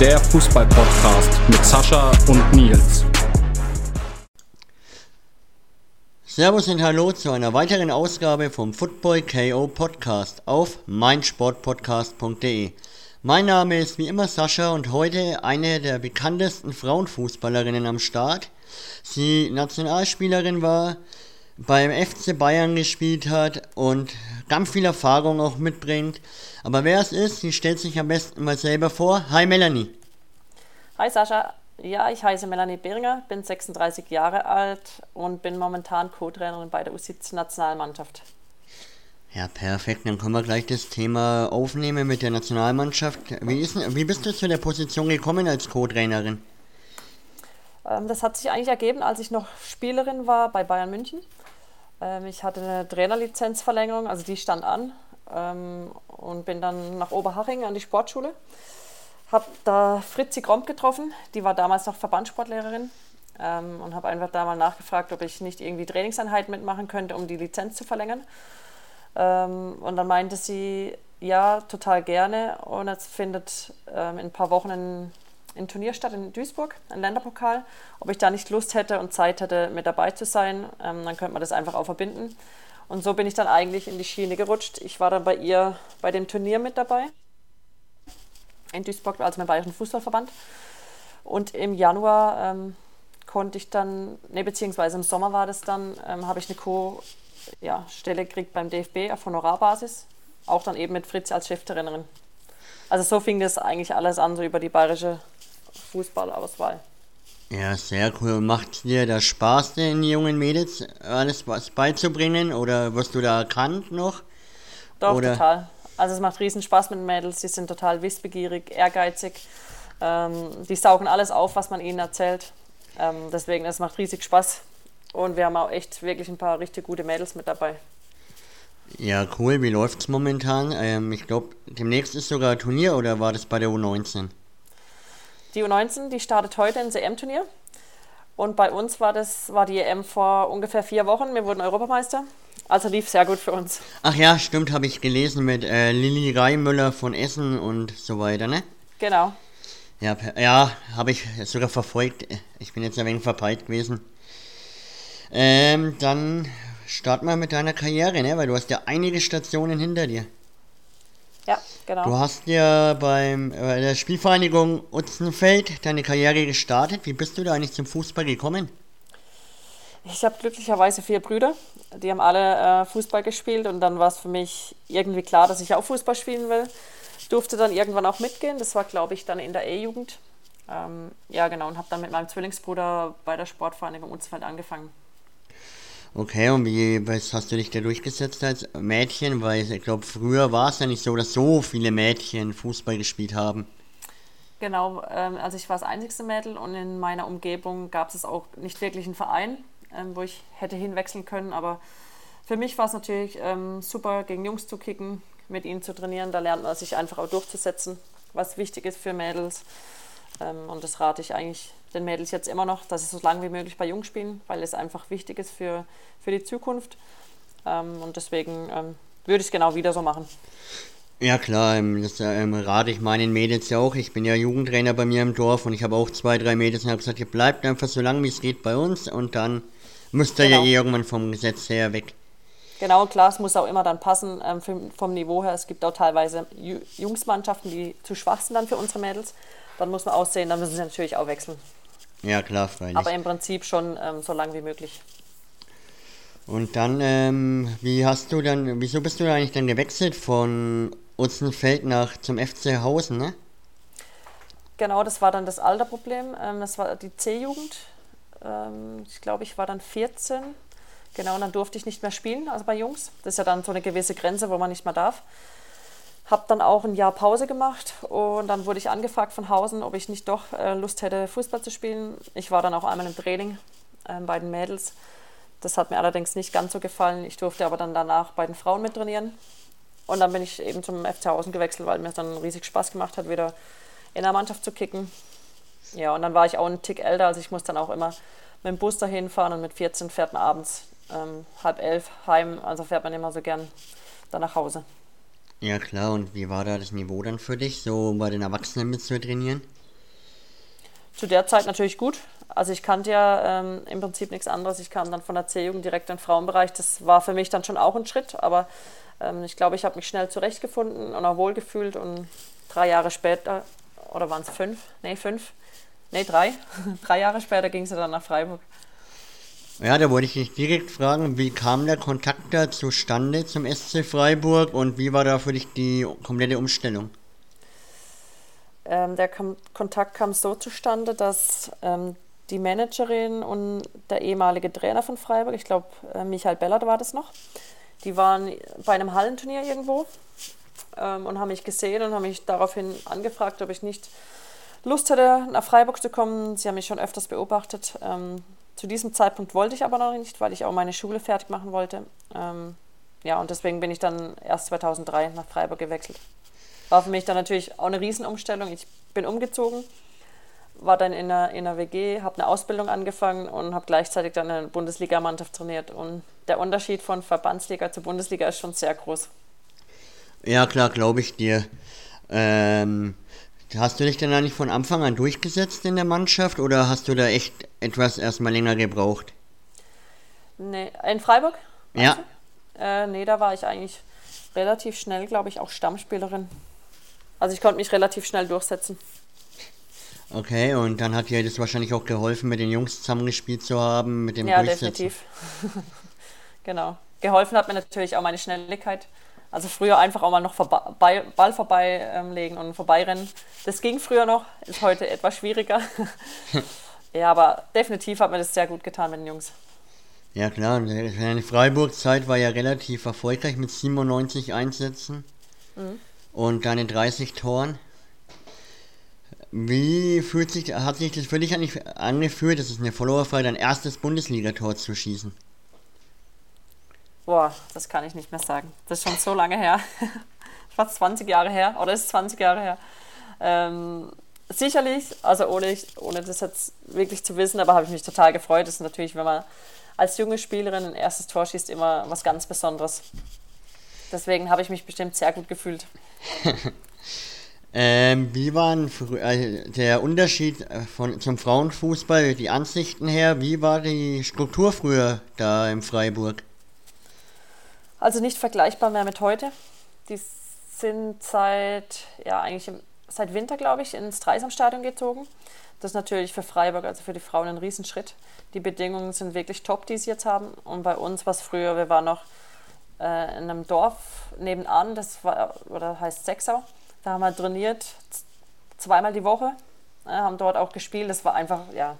Der Fußball-Podcast mit Sascha und Nils. Servus und Hallo zu einer weiteren Ausgabe vom Football KO Podcast auf meinsportpodcast.de. Mein Name ist wie immer Sascha und heute eine der bekanntesten Frauenfußballerinnen am Start. Sie Nationalspielerin war, beim FC Bayern gespielt hat und ganz viel Erfahrung auch mitbringt. Aber wer es ist, sie stellt sich am besten mal selber vor. Hi Melanie. Hi Sascha. Ja, ich heiße Melanie Beringer, bin 36 Jahre alt und bin momentan Co-Trainerin bei der U17-Nationalmannschaft. Ja, perfekt. Dann können wir gleich das Thema aufnehmen mit der Nationalmannschaft. Wie, ist, wie bist du zu der Position gekommen als Co-Trainerin? Ähm, das hat sich eigentlich ergeben, als ich noch Spielerin war bei Bayern München. Ähm, ich hatte eine Trainerlizenzverlängerung, also die stand an ähm, und bin dann nach Oberhaching an die Sportschule. Habe da Fritzi Kromp getroffen, die war damals noch Verbandssportlehrerin und habe einfach da mal nachgefragt, ob ich nicht irgendwie Trainingseinheiten mitmachen könnte, um die Lizenz zu verlängern. Und dann meinte sie, ja, total gerne und jetzt findet in ein paar Wochen ein in Turnier statt in Duisburg, ein Länderpokal. Ob ich da nicht Lust hätte und Zeit hätte, mit dabei zu sein, ähm, dann könnte man das einfach auch verbinden. Und so bin ich dann eigentlich in die Schiene gerutscht. Ich war dann bei ihr bei dem Turnier mit dabei. In Duisburg, also beim Bayerischen Fußballverband. Und im Januar ähm, konnte ich dann, ne, beziehungsweise im Sommer war das dann, ähm, habe ich eine Co-Stelle ja, gekriegt beim DFB auf Honorarbasis. Auch dann eben mit Fritz als Cheftrainerin. Also so fing das eigentlich alles an, so über die bayerische Fußballauswahl. Ja, sehr cool. Macht dir das Spaß, den jungen Mädels alles was beizubringen oder wirst du da erkannt noch? Doch, oder? total. Also es macht riesen Spaß mit den Mädels. Die sind total wissbegierig, ehrgeizig. Ähm, die saugen alles auf, was man ihnen erzählt. Ähm, deswegen, es macht riesig Spaß. Und wir haben auch echt wirklich ein paar richtig gute Mädels mit dabei. Ja, cool. Wie läuft es momentan? Ähm, ich glaube, demnächst ist sogar ein Turnier oder war das bei der U19? Die U19, die startet heute ins EM-Turnier. Und bei uns war das war die EM vor ungefähr vier Wochen. Wir wurden Europameister. Also lief sehr gut für uns. Ach ja, stimmt, habe ich gelesen mit äh, Lilly Reimüller von Essen und so weiter, ne? Genau. Ja, ja habe ich sogar verfolgt. Ich bin jetzt ein wenig verpeilt gewesen. Ähm, dann starten wir mit deiner Karriere, ne? Weil du hast ja einige Stationen hinter dir. Ja, genau. Du hast ja beim, bei der Spielvereinigung Utzenfeld deine Karriere gestartet. Wie bist du da eigentlich zum Fußball gekommen? Ich habe glücklicherweise vier Brüder, die haben alle äh, Fußball gespielt und dann war es für mich irgendwie klar, dass ich auch Fußball spielen will. Durfte dann irgendwann auch mitgehen, das war glaube ich dann in der E-Jugend. Ähm, ja genau, und habe dann mit meinem Zwillingsbruder bei der Sportvereinigung Utzenfeld angefangen. Okay, und wie was hast du dich da durchgesetzt als Mädchen? Weil ich glaube, früher war es ja nicht so, dass so viele Mädchen Fußball gespielt haben. Genau, ähm, also ich war das einzigste Mädel und in meiner Umgebung gab es auch nicht wirklich einen Verein, ähm, wo ich hätte hinwechseln können. Aber für mich war es natürlich ähm, super, gegen Jungs zu kicken, mit ihnen zu trainieren. Da lernt man sich einfach auch durchzusetzen, was wichtig ist für Mädels. Ähm, und das rate ich eigentlich den Mädels jetzt immer noch, dass sie so lange wie möglich bei Jungs spielen, weil es einfach wichtig ist für, für die Zukunft. Ähm, und deswegen ähm, würde ich es genau wieder so machen. Ja klar, ähm, das ähm, rate ich meinen Mädels ja auch. Ich bin ja Jugendtrainer bei mir im Dorf und ich habe auch zwei, drei Mädels und habe gesagt, ihr bleibt einfach so lange wie es geht bei uns und dann müsst ihr genau. ja eh irgendwann vom Gesetz her weg. Genau, klar, es muss auch immer dann passen ähm, vom Niveau her. Es gibt auch teilweise Jungsmannschaften, die zu schwach sind dann für unsere Mädels. Dann muss man aussehen, dann müssen sie natürlich auch wechseln. Ja, klar, freilich. Aber im Prinzip schon ähm, so lang wie möglich. Und dann, ähm, wie hast du dann, wieso bist du eigentlich dann gewechselt von Utzenfeld nach zum FC Hausen, ne? Genau, das war dann das Alterproblem. Ähm, das war die C-Jugend. Ähm, ich glaube, ich war dann 14. Genau, und dann durfte ich nicht mehr spielen, also bei Jungs. Das ist ja dann so eine gewisse Grenze, wo man nicht mehr darf. Habe dann auch ein Jahr Pause gemacht und dann wurde ich angefragt von Hausen, ob ich nicht doch äh, Lust hätte, Fußball zu spielen. Ich war dann auch einmal im Training äh, bei den Mädels. Das hat mir allerdings nicht ganz so gefallen. Ich durfte aber dann danach bei den Frauen mit trainieren. Und dann bin ich eben zum FC Hausen gewechselt, weil mir es dann riesig Spaß gemacht hat, wieder in der Mannschaft zu kicken. Ja, und dann war ich auch einen Tick älter, also ich musste dann auch immer mit dem Bus dahin fahren und mit 14 fährt man abends ähm, halb elf heim, also fährt man immer so gern dann nach Hause. Ja klar, und wie war da das Niveau dann für dich, so bei den Erwachsenen mit zu trainieren? Zu der Zeit natürlich gut. Also ich kannte ja ähm, im Prinzip nichts anderes. Ich kam dann von der C-Jugend direkt in den Frauenbereich. Das war für mich dann schon auch ein Schritt, aber ähm, ich glaube, ich habe mich schnell zurechtgefunden und auch wohlgefühlt und drei Jahre später, oder waren es fünf? Nee, fünf. Nee, drei. drei Jahre später ging es dann nach Freiburg. Ja, da wollte ich dich direkt fragen, wie kam der Kontakt da zustande zum SC Freiburg und wie war da für dich die komplette Umstellung? Ähm, der Kom Kontakt kam so zustande, dass ähm, die Managerin und der ehemalige Trainer von Freiburg, ich glaube äh, Michael Bellert war das noch, die waren bei einem Hallenturnier irgendwo ähm, und haben mich gesehen und haben mich daraufhin angefragt, ob ich nicht Lust hätte, nach Freiburg zu kommen. Sie haben mich schon öfters beobachtet. Ähm, zu diesem Zeitpunkt wollte ich aber noch nicht, weil ich auch meine Schule fertig machen wollte. Ähm, ja, und deswegen bin ich dann erst 2003 nach Freiburg gewechselt. War für mich dann natürlich auch eine Riesenumstellung. Ich bin umgezogen, war dann in einer, in einer WG, habe eine Ausbildung angefangen und habe gleichzeitig dann eine Bundesligamannschaft trainiert. Und der Unterschied von Verbandsliga zu Bundesliga ist schon sehr groß. Ja, klar, glaube ich dir. Ähm, hast du dich denn eigentlich von Anfang an durchgesetzt in der Mannschaft oder hast du da echt etwas erstmal länger gebraucht? Nee, in Freiburg? Ja. Äh, nee, da war ich eigentlich relativ schnell, glaube ich, auch Stammspielerin. Also ich konnte mich relativ schnell durchsetzen. Okay, und dann hat dir das wahrscheinlich auch geholfen, mit den Jungs zusammengespielt zu haben, mit dem Ja, definitiv. genau. Geholfen hat mir natürlich auch meine Schnelligkeit. Also früher einfach auch mal noch vorbei, Ball vorbeilegen ähm, und vorbeirennen. Das ging früher noch, ist heute etwas schwieriger. ja, aber definitiv hat mir das sehr gut getan mit den Jungs. Ja klar, deine Freiburg-Zeit war ja relativ erfolgreich mit 97 Einsätzen mhm. und deine 30 Toren. Wie fühlt sich, hat sich das für dich eigentlich angefühlt, das ist eine Followerfrage, dein erstes Bundesligator zu schießen? Boah, das kann ich nicht mehr sagen. Das ist schon so lange her. Fast 20 Jahre her, oder ist 20 Jahre her. Ähm, sicherlich, also ohne, ohne das jetzt wirklich zu wissen, aber habe ich mich total gefreut. Das ist natürlich, wenn man als junge Spielerin ein erstes Tor schießt, immer was ganz Besonderes. Deswegen habe ich mich bestimmt sehr gut gefühlt. Ähm, wie war äh, der Unterschied äh, von, zum Frauenfußball, die Ansichten her? Wie war die Struktur früher da im Freiburg? Also nicht vergleichbar mehr mit heute. Die sind seit, ja, eigentlich im, seit Winter, glaube ich, ins Dreisamstadion gezogen. Das ist natürlich für Freiburg, also für die Frauen, ein Riesenschritt. Die Bedingungen sind wirklich top, die sie jetzt haben. Und bei uns, was früher, wir waren noch äh, in einem Dorf nebenan, das war, oder heißt Sechsau da haben wir trainiert, zweimal die Woche, äh, haben dort auch gespielt. Das war einfach, ja,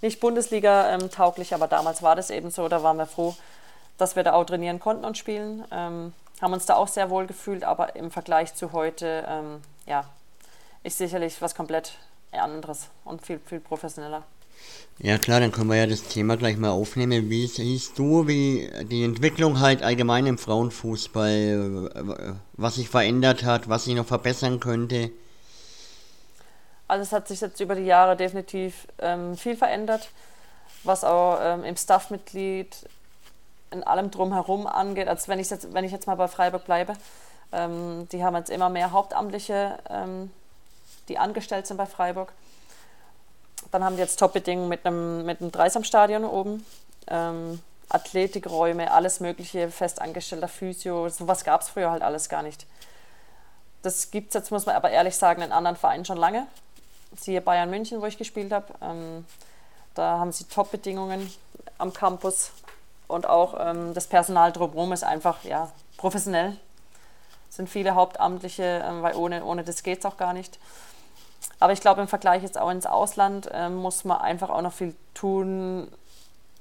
nicht Bundesliga-tauglich, ähm, aber damals war das eben so. Da waren wir froh, dass wir da auch trainieren konnten und spielen. Ähm, haben uns da auch sehr wohl gefühlt, aber im Vergleich zu heute, ähm, ja, ist sicherlich was komplett anderes und viel, viel professioneller. Ja klar, dann können wir ja das Thema gleich mal aufnehmen. Wie siehst du, wie die Entwicklung halt allgemein im Frauenfußball, was sich verändert hat, was sich noch verbessern könnte? Also es hat sich jetzt über die Jahre definitiv ähm, viel verändert, was auch ähm, im Staffmitglied in allem drumherum angeht. Also wenn ich jetzt, wenn ich jetzt mal bei Freiburg bleibe, ähm, die haben jetzt immer mehr Hauptamtliche, ähm, die angestellt sind bei Freiburg. Dann haben die jetzt Top-Bedingungen mit einem, mit einem Dreisamstadion oben. Ähm, Athletikräume, alles mögliche, festangestellter Physio, sowas gab es früher halt alles gar nicht. Das gibt es jetzt, muss man aber ehrlich sagen, in anderen Vereinen schon lange. Siehe Bayern München, wo ich gespielt habe. Ähm, da haben sie Top-Bedingungen am Campus und auch ähm, das Personal drumherum ist einfach ja, professionell. Es sind viele Hauptamtliche, ähm, weil ohne, ohne das geht es auch gar nicht. Aber ich glaube, im Vergleich jetzt auch ins Ausland äh, muss man einfach auch noch viel tun,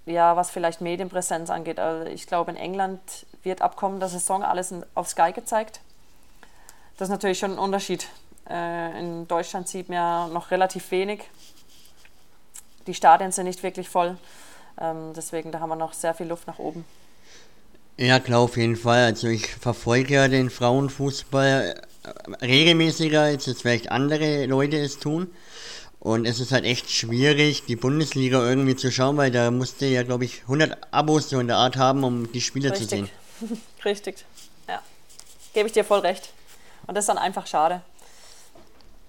ja, was vielleicht Medienpräsenz angeht. Also ich glaube, in England wird ab kommender Saison alles auf Sky gezeigt. Das ist natürlich schon ein Unterschied. Äh, in Deutschland sieht man ja noch relativ wenig. Die Stadien sind nicht wirklich voll. Ähm, deswegen, da haben wir noch sehr viel Luft nach oben. Ja, klar, auf jeden Fall. Also ich verfolge ja den Frauenfußball regelmäßiger, als jetzt vielleicht andere Leute es tun. Und es ist halt echt schwierig, die Bundesliga irgendwie zu schauen, weil da musste ja, glaube ich, 100 Abos so in der Art haben, um die Spiele Richtig. zu sehen. Richtig, ja. Gebe ich dir voll recht. Und das ist dann einfach schade.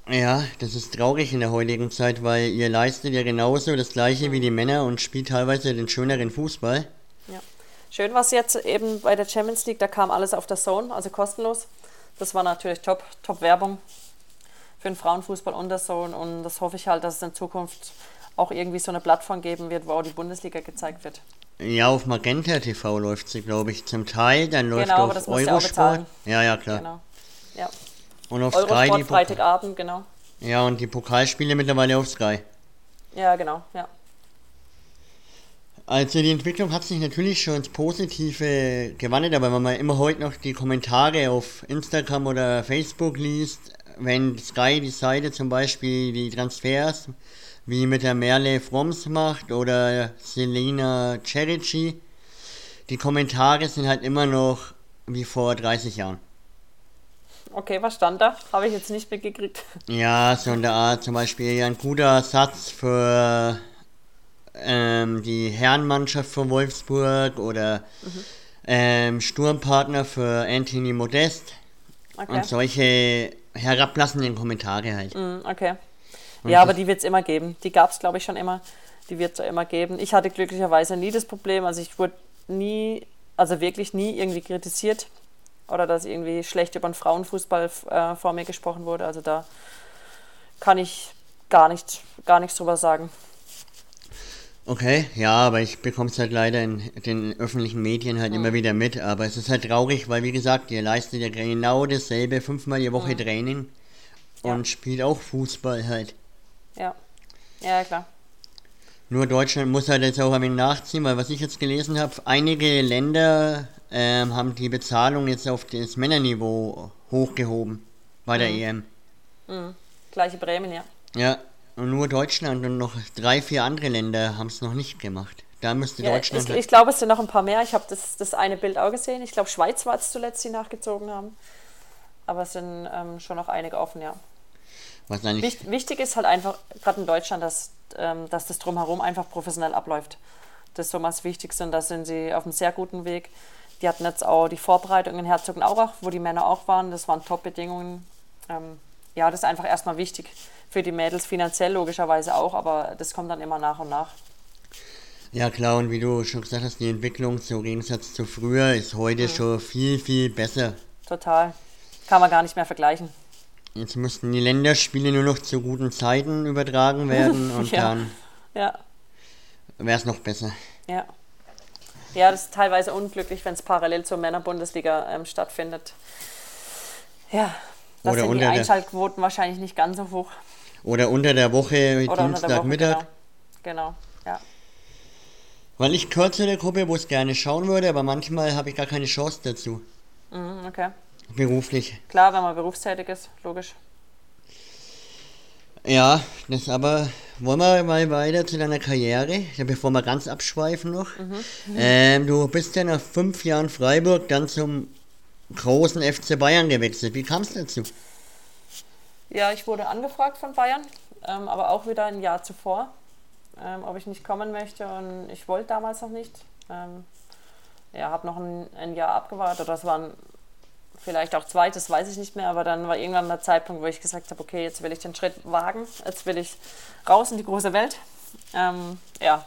Ja, das ist traurig in der heutigen Zeit, weil ihr leistet ja genauso das gleiche wie die Männer und spielt teilweise den schöneren Fußball. Ja. Schön war es jetzt eben bei der Champions League, da kam alles auf der Zone, also kostenlos. Das war natürlich top, top Werbung für den Frauenfußball und der Zone und das hoffe ich halt, dass es in Zukunft auch irgendwie so eine Plattform geben wird, wo auch die Bundesliga gezeigt wird. Ja, auf Magenta TV läuft sie, glaube ich, zum Teil. Dann läuft genau, auf Eurosport. Ja, ja, klar. Genau. Ja. Und auf Eurosport Sky die Freitagabend, genau. Ja, und die Pokalspiele mittlerweile auf Sky. Ja, genau, ja. Also die Entwicklung hat sich natürlich schon ins Positive gewandelt, aber wenn man immer heute noch die Kommentare auf Instagram oder Facebook liest, wenn Sky die Seite zum Beispiel die Transfers wie mit der Merle Fromms macht oder Selena Cerici, die Kommentare sind halt immer noch wie vor 30 Jahren. Okay, was stand da? Habe ich jetzt nicht mitgekriegt. Ja, so in der Art zum Beispiel ein guter Satz für ähm, die Herrenmannschaft von Wolfsburg oder mhm. ähm, Sturmpartner für Anthony Modest. Okay. Und solche herablassenden Kommentare halt. Mhm, okay. Ja, aber die wird es immer geben. Die gab es, glaube ich, schon immer. Die wird es immer geben. Ich hatte glücklicherweise nie das Problem. Also ich wurde nie, also wirklich nie irgendwie kritisiert oder dass irgendwie schlecht über den Frauenfußball äh, vor mir gesprochen wurde. Also da kann ich gar, nicht, gar nichts drüber sagen. Okay, ja, aber ich bekomme es halt leider in den öffentlichen Medien halt mhm. immer wieder mit. Aber es ist halt traurig, weil wie gesagt, ihr leistet ja genau dasselbe, fünfmal die Woche mhm. Training und ja. spielt auch Fußball halt. Ja, ja klar. Nur Deutschland muss halt jetzt auch ein wenig nachziehen, weil was ich jetzt gelesen habe, einige Länder ähm, haben die Bezahlung jetzt auf das Männerniveau hochgehoben bei der mhm. EM. Mhm. Gleiche Bremen, ja. Ja, nur Deutschland und noch drei, vier andere Länder haben es noch nicht gemacht. Da müsste ja, Deutschland. Ich, halt ich glaube, es sind noch ein paar mehr. Ich habe das, das eine Bild auch gesehen. Ich glaube, Schweiz war es zuletzt, die nachgezogen haben. Aber es sind ähm, schon noch einige offen, ja. Was Wicht, wichtig ist halt einfach, gerade in Deutschland, dass, ähm, dass das drumherum einfach professionell abläuft. Das ist so was Wichtigste und da sind sie auf einem sehr guten Weg. Die hatten jetzt auch die Vorbereitung in Herzogenaurach, wo die Männer auch waren. Das waren Top-Bedingungen. Ähm, ja, das ist einfach erstmal wichtig. Für die Mädels finanziell logischerweise auch, aber das kommt dann immer nach und nach. Ja klar, und wie du schon gesagt hast, die Entwicklung im Gegensatz zu früher ist heute mhm. schon viel, viel besser. Total. Kann man gar nicht mehr vergleichen. Jetzt müssten die Länderspiele nur noch zu guten Zeiten übertragen werden und ja. dann ja. wäre es noch besser. Ja. Ja, das ist teilweise unglücklich, wenn es parallel zur Männerbundesliga ähm, stattfindet. Ja, da sind die Einschaltquoten wahrscheinlich nicht ganz so hoch. Oder unter der Woche, Dienstagmittag. Genau. genau, ja. Weil ich zu der Gruppe, wo es gerne schauen würde, aber manchmal habe ich gar keine Chance dazu. Mhm, okay. Beruflich. Klar, wenn man berufstätig ist, logisch. Ja, das aber wollen wir mal weiter zu deiner Karriere, bevor wir ganz abschweifen noch. Mhm. Ähm, du bist ja nach fünf Jahren Freiburg dann zum großen FC Bayern gewechselt. Wie kam es dazu? Ja, ich wurde angefragt von Bayern, ähm, aber auch wieder ein Jahr zuvor, ähm, ob ich nicht kommen möchte und ich wollte damals noch nicht. Ähm, ja, habe noch ein, ein, Jahr abgewartet, das war ein vielleicht auch zweites, weiß ich nicht mehr, aber dann war irgendwann der Zeitpunkt, wo ich gesagt habe, okay, jetzt will ich den Schritt wagen, jetzt will ich raus in die große Welt. Ähm, ja,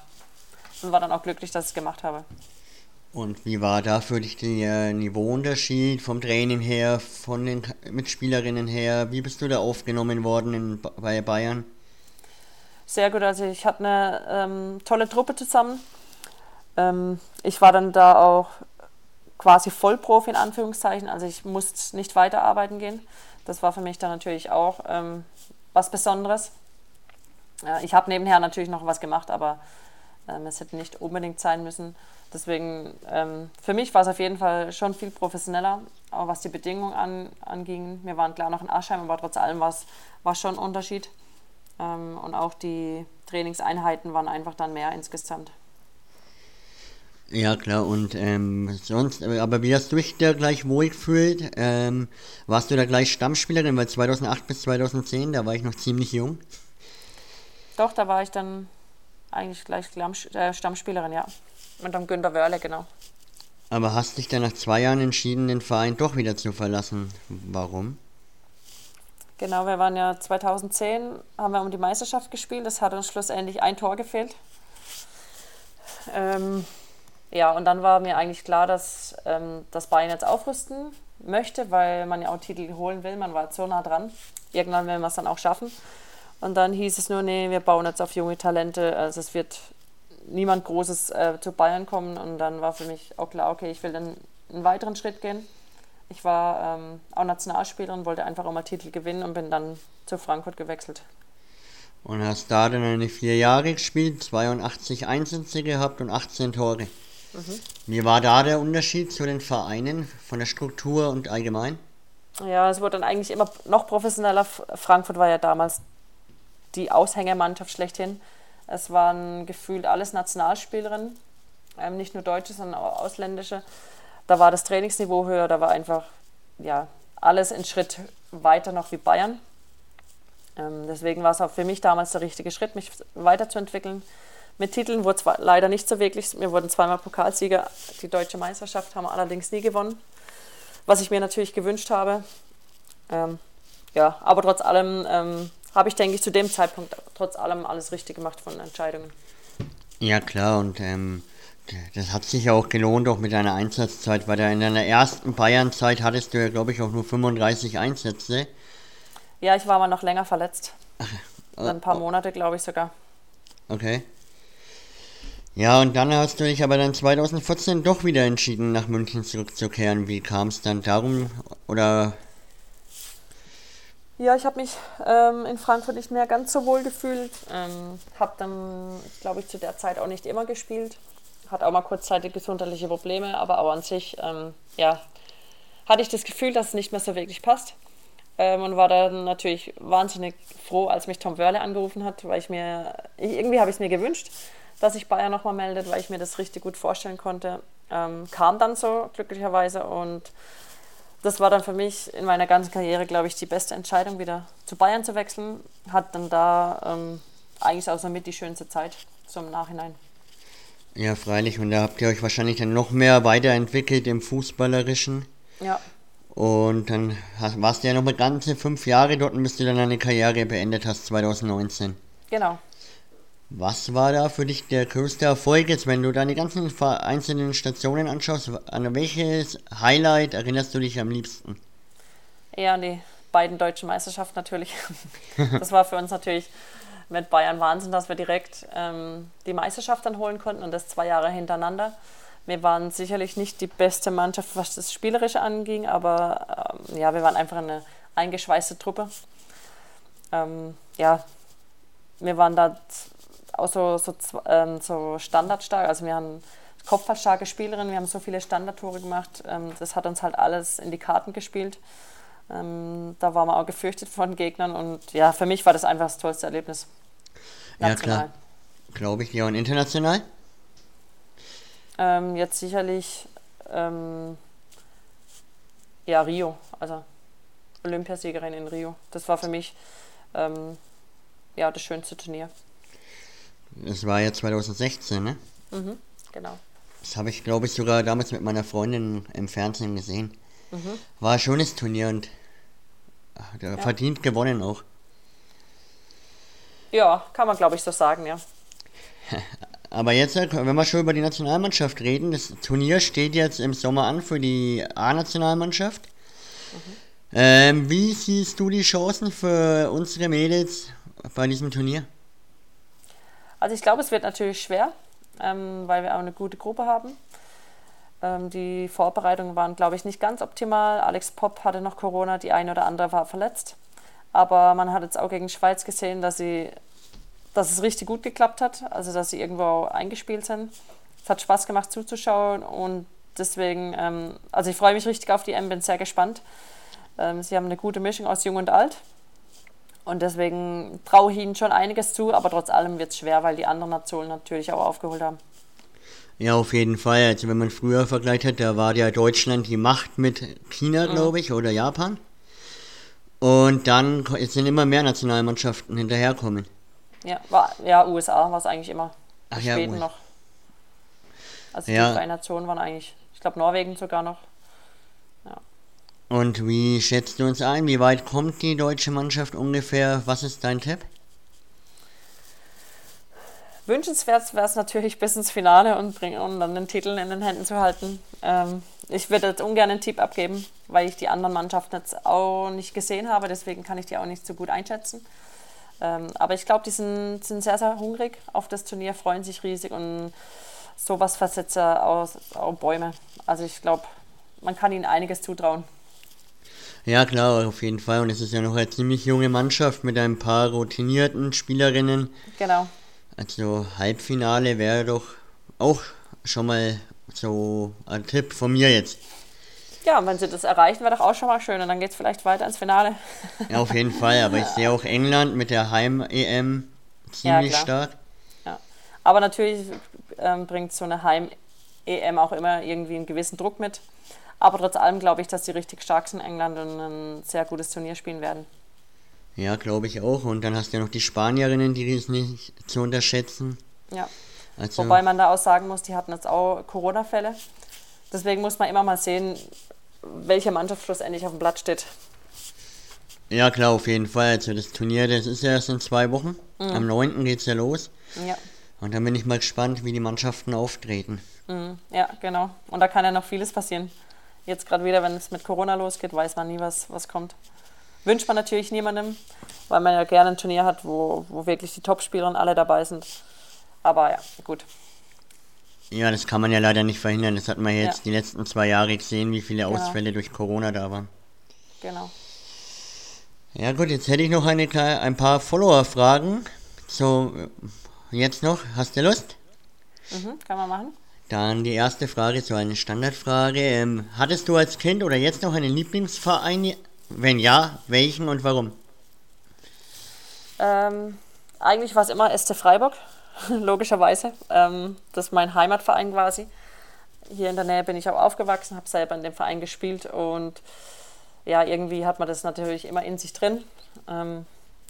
und war dann auch glücklich, dass ich es gemacht habe. Und wie war da für dich der Niveauunterschied vom Training her, von den Mitspielerinnen her? Wie bist du da aufgenommen worden in, bei Bayern? Sehr gut, also ich hatte eine ähm, tolle Truppe zusammen. Ähm, ich war dann da auch quasi Vollprofi in Anführungszeichen. Also ich musste nicht weiterarbeiten gehen. Das war für mich dann natürlich auch ähm, was Besonderes. Ja, ich habe nebenher natürlich noch was gemacht, aber ähm, es hätte nicht unbedingt sein müssen. Deswegen, ähm, für mich war es auf jeden Fall schon viel professioneller, auch was die Bedingungen an, anging. Wir waren klar noch in Aschheim, aber trotz allem war es schon ein Unterschied. Ähm, und auch die Trainingseinheiten waren einfach dann mehr insgesamt. Ja, klar, und ähm, sonst, aber wie hast du dich da gleich wohlgefühlt? Ähm, warst du da gleich Stammspielerin? Weil 2008 bis 2010, da war ich noch ziemlich jung. Doch, da war ich dann eigentlich gleich äh, Stammspielerin, ja. Mit dem Günter Wörle, genau. Aber hast dich dann nach zwei Jahren entschieden, den Verein doch wieder zu verlassen. Warum? Genau, wir waren ja 2010, haben wir um die Meisterschaft gespielt. Das hat uns schlussendlich ein Tor gefehlt. Ähm, ja, und dann war mir eigentlich klar, dass ähm, das Bayern jetzt aufrüsten möchte, weil man ja auch Titel holen will. Man war so nah dran. Irgendwann werden wir es dann auch schaffen. Und dann hieß es nur, nee, wir bauen jetzt auf junge Talente. Also es wird niemand Großes äh, zu Bayern kommen. Und dann war für mich auch klar, okay, ich will dann einen weiteren Schritt gehen. Ich war ähm, auch Nationalspielerin, wollte einfach auch mal Titel gewinnen und bin dann zu Frankfurt gewechselt. Und hast da dann eine vier Jahre gespielt, 82 Einsätze gehabt und 18 Tore. Mhm. Wie war da der Unterschied zu den Vereinen von der Struktur und allgemein? Ja, es wurde dann eigentlich immer noch professioneller. Frankfurt war ja damals die Aushängermannschaft schlechthin. Es waren gefühlt alles Nationalspielerinnen, ähm, nicht nur deutsche, sondern auch ausländische. Da war das Trainingsniveau höher, da war einfach ja, alles einen Schritt weiter noch wie Bayern. Ähm, deswegen war es auch für mich damals der richtige Schritt, mich weiterzuentwickeln. Mit Titeln wurde zwar leider nicht so wirklich. Wir wurden zweimal Pokalsieger. Die deutsche Meisterschaft haben wir allerdings nie gewonnen. Was ich mir natürlich gewünscht habe. Ähm, ja, aber trotz allem ähm, habe ich, denke ich, zu dem Zeitpunkt trotz allem alles richtig gemacht von Entscheidungen. Ja, klar, und ähm, das hat sich ja auch gelohnt, auch mit deiner Einsatzzeit, weil in deiner ersten Bayern-Zeit hattest du ja, glaube ich, auch nur 35 Einsätze. Ja, ich war mal noch länger verletzt. Ach, oh, ein paar oh. Monate, glaube ich sogar. Okay. Ja, und dann hast du dich aber dann 2014 doch wieder entschieden, nach München zurückzukehren. Wie kam es dann darum? Oder. Ja, ich habe mich ähm, in Frankfurt nicht mehr ganz so wohl gefühlt. Ähm, habe dann, glaube ich, zu der Zeit auch nicht immer gespielt. Hat auch mal kurzzeitig gesundheitliche Probleme, aber auch an sich, ähm, ja, hatte ich das Gefühl, dass es nicht mehr so wirklich passt. Ähm, und war dann natürlich wahnsinnig froh, als mich Tom Wörle angerufen hat, weil ich mir, irgendwie habe ich es mir gewünscht dass sich Bayern nochmal meldet, weil ich mir das richtig gut vorstellen konnte. Ähm, kam dann so, glücklicherweise. Und das war dann für mich in meiner ganzen Karriere, glaube ich, die beste Entscheidung, wieder zu Bayern zu wechseln. Hat dann da ähm, eigentlich auch somit die schönste Zeit zum Nachhinein. Ja, freilich. Und da habt ihr euch wahrscheinlich dann noch mehr weiterentwickelt im Fußballerischen. Ja. Und dann warst du ja noch mal ganze fünf Jahre dort, bis du dann deine Karriere beendet hast, 2019. Genau. Was war da für dich der größte Erfolg jetzt, wenn du deine ganzen einzelnen Stationen anschaust? An welches Highlight erinnerst du dich am liebsten? Eher an die beiden deutschen Meisterschaften natürlich. das war für uns natürlich mit Bayern Wahnsinn, dass wir direkt ähm, die Meisterschaft dann holen konnten und das zwei Jahre hintereinander. Wir waren sicherlich nicht die beste Mannschaft, was das Spielerische anging, aber ähm, ja, wir waren einfach eine eingeschweißte Truppe. Ähm, ja, wir waren da auch so, so, ähm, so standardstark. Also wir haben kopfballstarke Spielerinnen, wir haben so viele Standardtore gemacht. Ähm, das hat uns halt alles in die Karten gespielt. Ähm, da waren wir auch gefürchtet von Gegnern und ja, für mich war das einfach das tollste Erlebnis. National. Ja, klar. Glaube ich, ja. Und international? Ähm, jetzt sicherlich ähm, ja, Rio, also Olympiasiegerin in Rio. Das war für mich ähm, ja, das schönste Turnier. Das war ja 2016, ne? Mhm, genau. Das habe ich, glaube ich, sogar damals mit meiner Freundin im Fernsehen gesehen. Mhm. War ein schönes Turnier und ja. verdient gewonnen auch. Ja, kann man, glaube ich, so sagen, ja. Aber jetzt, wenn wir schon über die Nationalmannschaft reden, das Turnier steht jetzt im Sommer an für die A-Nationalmannschaft. Mhm. Ähm, wie siehst du die Chancen für unsere Mädels bei diesem Turnier? Also ich glaube, es wird natürlich schwer, ähm, weil wir auch eine gute Gruppe haben. Ähm, die Vorbereitungen waren, glaube ich, nicht ganz optimal. Alex Popp hatte noch Corona, die eine oder andere war verletzt. Aber man hat jetzt auch gegen Schweiz gesehen, dass, sie, dass es richtig gut geklappt hat, also dass sie irgendwo eingespielt sind. Es hat Spaß gemacht zuzuschauen und deswegen, ähm, also ich freue mich richtig auf die M, bin sehr gespannt. Ähm, sie haben eine gute Mischung aus Jung und Alt. Und deswegen traue ich ihnen schon einiges zu, aber trotz allem wird es schwer, weil die anderen Nationen natürlich auch aufgeholt haben. Ja, auf jeden Fall. Also wenn man früher vergleicht hat, da war ja Deutschland die Macht mit China, mhm. glaube ich, oder Japan. Und dann sind immer mehr Nationalmannschaften hinterherkommen. Ja, war, ja USA war es eigentlich immer. Ach ja, Schweden noch. Also die ja. drei Nationen waren eigentlich, ich glaube Norwegen sogar noch. Und wie schätzt du uns ein? Wie weit kommt die deutsche Mannschaft ungefähr? Was ist dein Tipp? Wünschenswert wäre es natürlich bis ins Finale und, bringen, und dann den Titel in den Händen zu halten. Ähm, ich würde jetzt ungern einen Tipp abgeben, weil ich die anderen Mannschaften jetzt auch nicht gesehen habe, deswegen kann ich die auch nicht so gut einschätzen. Ähm, aber ich glaube, die sind, sind sehr, sehr hungrig auf das Turnier, freuen sich riesig und sowas versetzt aus, aus Bäume. Also ich glaube, man kann ihnen einiges zutrauen. Ja, klar, auf jeden Fall. Und es ist ja noch eine ziemlich junge Mannschaft mit ein paar routinierten Spielerinnen. Genau. Also Halbfinale wäre doch auch schon mal so ein Tipp von mir jetzt. Ja, wenn sie das erreichen, wäre doch auch schon mal schön. Und dann geht es vielleicht weiter ins Finale. Ja, auf jeden Fall. Aber ich sehe auch England mit der Heim-EM ziemlich ja, stark. Ja. Aber natürlich ähm, bringt so eine Heim-EM auch immer irgendwie einen gewissen Druck mit. Aber trotz allem glaube ich, dass sie richtig stark sind in England und ein sehr gutes Turnier spielen werden. Ja, glaube ich auch. Und dann hast du ja noch die Spanierinnen, die ist nicht zu unterschätzen. Ja. Also Wobei man da auch sagen muss, die hatten jetzt auch Corona-Fälle. Deswegen muss man immer mal sehen, welche Mannschaft schlussendlich auf dem Blatt steht. Ja, klar, auf jeden Fall. Also das Turnier, das ist ja erst in zwei Wochen. Mhm. Am 9. geht es ja los. Ja. Und dann bin ich mal gespannt, wie die Mannschaften auftreten. Mhm. Ja, genau. Und da kann ja noch vieles passieren. Jetzt gerade wieder, wenn es mit Corona losgeht, weiß man nie, was, was kommt. Wünscht man natürlich niemandem, weil man ja gerne ein Turnier hat, wo, wo wirklich die Top-Spielerinnen alle dabei sind. Aber ja, gut. Ja, das kann man ja leider nicht verhindern. Das hat man jetzt ja. die letzten zwei Jahre gesehen, wie viele genau. Ausfälle durch Corona da waren. Genau. Ja gut, jetzt hätte ich noch eine, ein paar Follower-Fragen. So, jetzt noch. Hast du Lust? Mhm, kann man machen. Dann die erste Frage, so eine Standardfrage. Ähm, hattest du als Kind oder jetzt noch einen Lieblingsverein? Wenn ja, welchen und warum? Ähm, eigentlich war es immer SC Freiburg. logischerweise. Ähm, das ist mein Heimatverein quasi. Hier in der Nähe bin ich auch aufgewachsen, habe selber in dem Verein gespielt und ja, irgendwie hat man das natürlich immer in sich drin. Ähm,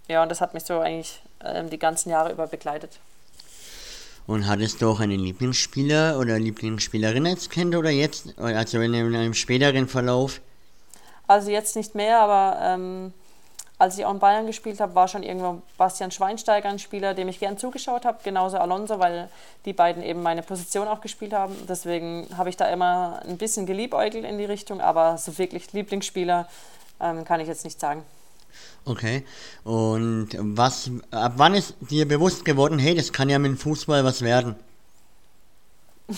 ja, und das hat mich so eigentlich ähm, die ganzen Jahre über begleitet. Und hattest du auch einen Lieblingsspieler oder Lieblingsspielerin als Kind oder jetzt, also in einem späteren Verlauf? Also jetzt nicht mehr, aber ähm, als ich auch in Bayern gespielt habe, war schon irgendwann Bastian Schweinsteiger ein Spieler, dem ich gern zugeschaut habe, genauso Alonso, weil die beiden eben meine Position auch gespielt haben. Deswegen habe ich da immer ein bisschen geliebäugelt in die Richtung, aber so wirklich Lieblingsspieler ähm, kann ich jetzt nicht sagen. Okay. Und was, ab wann ist dir bewusst geworden, hey, das kann ja mit dem Fußball was werden?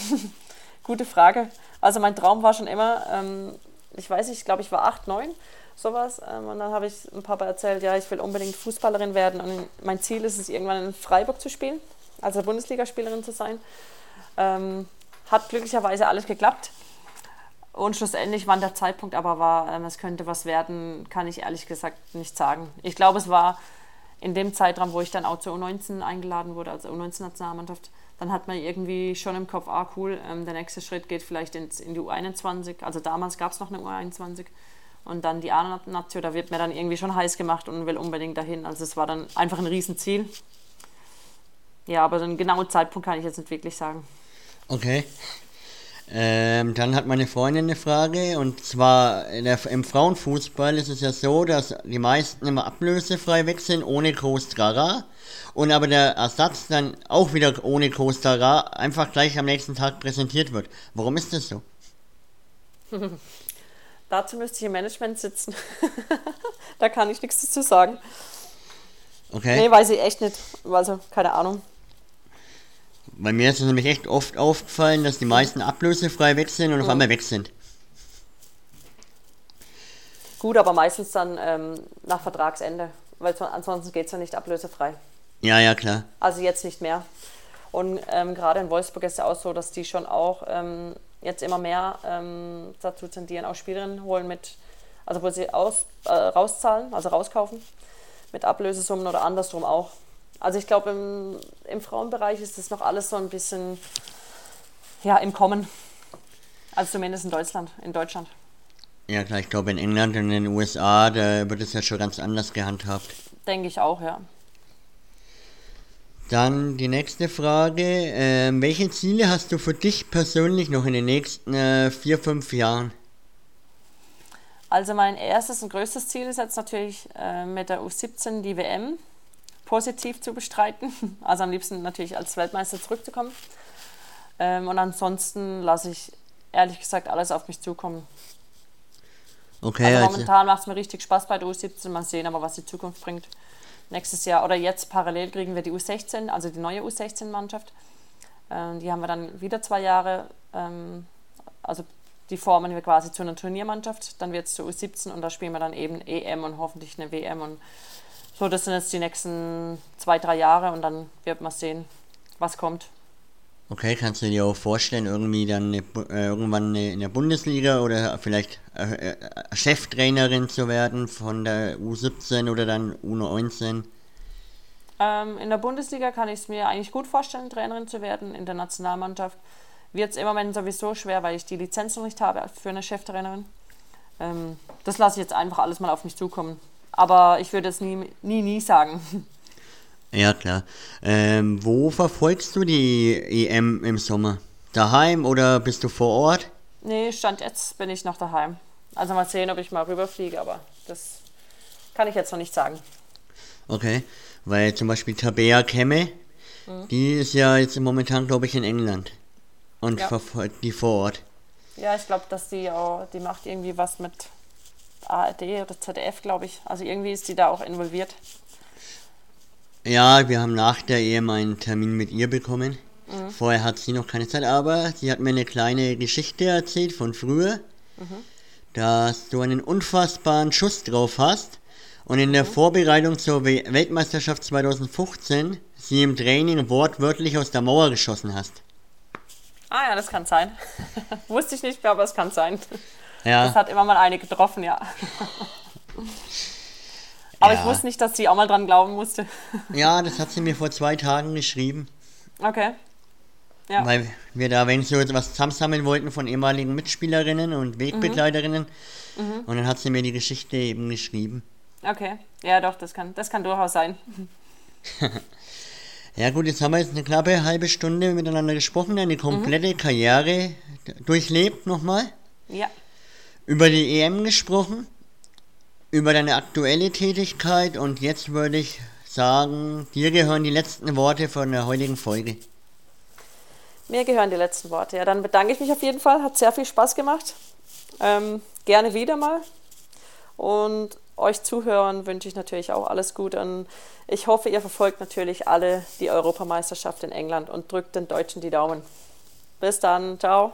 Gute Frage. Also mein Traum war schon immer, ähm, ich weiß nicht, ich glaube, ich war acht, neun sowas. Ähm, und dann habe ich dem Papa erzählt, ja, ich will unbedingt Fußballerin werden. Und mein Ziel ist es, irgendwann in Freiburg zu spielen, also Bundesligaspielerin zu sein. Ähm, hat glücklicherweise alles geklappt. Und schlussendlich, wann der Zeitpunkt aber war, ähm, es könnte was werden, kann ich ehrlich gesagt nicht sagen. Ich glaube, es war in dem Zeitraum, wo ich dann auch zur U19 eingeladen wurde, also U19-Nationalmannschaft, dann hat man irgendwie schon im Kopf, ah cool, ähm, der nächste Schritt geht vielleicht ins, in die U21. Also damals gab es noch eine U21 und dann die A-Nation, da wird mir dann irgendwie schon heiß gemacht und will unbedingt dahin. Also es war dann einfach ein Riesenziel. Ja, aber den genauen Zeitpunkt kann ich jetzt nicht wirklich sagen. Okay. Ähm, dann hat meine Freundin eine Frage und zwar der, im Frauenfußball ist es ja so, dass die meisten immer ablösefrei wechseln ohne groß Trara und aber der Ersatz dann auch wieder ohne groß Trara einfach gleich am nächsten Tag präsentiert wird. Warum ist das so? Dazu müsste ich im Management sitzen. da kann ich nichts dazu sagen. Okay. Nee, weiß ich echt nicht. Also, keine Ahnung. Bei mir ist es nämlich echt oft aufgefallen, dass die meisten ablösefrei wechseln und mhm. auf einmal weg sind. Gut, aber meistens dann ähm, nach Vertragsende, weil ansonsten geht es ja nicht ablösefrei. Ja, ja, klar. Also jetzt nicht mehr. Und ähm, gerade in Wolfsburg ist es ja auch so, dass die schon auch ähm, jetzt immer mehr ähm, dazu tendieren, auch Spielerinnen holen mit, also wo sie aus, äh, rauszahlen, also rauskaufen, mit Ablösesummen oder andersrum auch. Also ich glaube, im, im Frauenbereich ist das noch alles so ein bisschen ja, im Kommen. Also zumindest in Deutschland, in Deutschland. Ja klar, ich glaube in England und in den USA, da wird es ja schon ganz anders gehandhabt. Denke ich auch, ja. Dann die nächste Frage. Äh, welche Ziele hast du für dich persönlich noch in den nächsten äh, vier, fünf Jahren? Also mein erstes und größtes Ziel ist jetzt natürlich äh, mit der U17 die WM positiv zu bestreiten. Also am liebsten natürlich als Weltmeister zurückzukommen. Ähm, und ansonsten lasse ich ehrlich gesagt alles auf mich zukommen. Okay, also, also momentan macht es mir richtig Spaß bei der U17. Mal sehen aber, was die Zukunft bringt. Nächstes Jahr oder jetzt parallel kriegen wir die U16, also die neue U16-Mannschaft. Ähm, die haben wir dann wieder zwei Jahre. Ähm, also die formen wir quasi zu einer Turniermannschaft. Dann wird es zur U17 und da spielen wir dann eben EM und hoffentlich eine WM. Und so, das sind jetzt die nächsten zwei, drei Jahre und dann wird man sehen, was kommt. Okay, kannst du dir auch vorstellen, irgendwie dann eine, äh, irgendwann eine, in der Bundesliga oder vielleicht äh, äh, Cheftrainerin zu werden von der U17 oder dann U19? Ähm, in der Bundesliga kann ich es mir eigentlich gut vorstellen, Trainerin zu werden. In der Nationalmannschaft wird es im Moment sowieso schwer, weil ich die Lizenz noch nicht habe für eine Cheftrainerin. Ähm, das lasse ich jetzt einfach alles mal auf mich zukommen. Aber ich würde es nie, nie, nie sagen. Ja, klar. Ähm, wo verfolgst du die EM im Sommer? Daheim oder bist du vor Ort? Nee, Stand jetzt bin ich noch daheim. Also mal sehen, ob ich mal rüberfliege, aber das kann ich jetzt noch nicht sagen. Okay, weil zum Beispiel Tabea Kemme, mhm. die ist ja jetzt momentan, glaube ich, in England und ja. verfolgt die vor Ort. Ja, ich glaube, dass die auch, die macht irgendwie was mit ARD oder ZDF, glaube ich. Also irgendwie ist die da auch involviert. Ja, wir haben nach der Ehe einen Termin mit ihr bekommen. Mhm. Vorher hat sie noch keine Zeit, aber sie hat mir eine kleine Geschichte erzählt von früher, mhm. dass du einen unfassbaren Schuss drauf hast und in der mhm. Vorbereitung zur Weltmeisterschaft 2015 sie im Training wortwörtlich aus der Mauer geschossen hast. Ah ja, das kann sein. Wusste ich nicht, aber es kann sein. Ja. Das hat immer mal eine getroffen, ja. Aber ja. ich wusste nicht, dass sie auch mal dran glauben musste. Ja, das hat sie mir vor zwei Tagen geschrieben. Okay. Ja. Weil wir da wenn so etwas zusammensammeln wollten von ehemaligen Mitspielerinnen und Wegbegleiterinnen. Mhm. Mhm. Und dann hat sie mir die Geschichte eben geschrieben. Okay. Ja, doch, das kann, das kann durchaus sein. ja gut, jetzt haben wir jetzt eine knappe halbe Stunde miteinander gesprochen, deine komplette mhm. Karriere durchlebt nochmal. Ja. Über die EM gesprochen über deine aktuelle Tätigkeit und jetzt würde ich sagen, dir gehören die letzten Worte von der heutigen Folge. Mir gehören die letzten Worte. Ja, dann bedanke ich mich auf jeden Fall. Hat sehr viel Spaß gemacht. Ähm, gerne wieder mal. Und euch Zuhörern wünsche ich natürlich auch alles Gute. Und ich hoffe, ihr verfolgt natürlich alle die Europameisterschaft in England und drückt den Deutschen die Daumen. Bis dann. Ciao.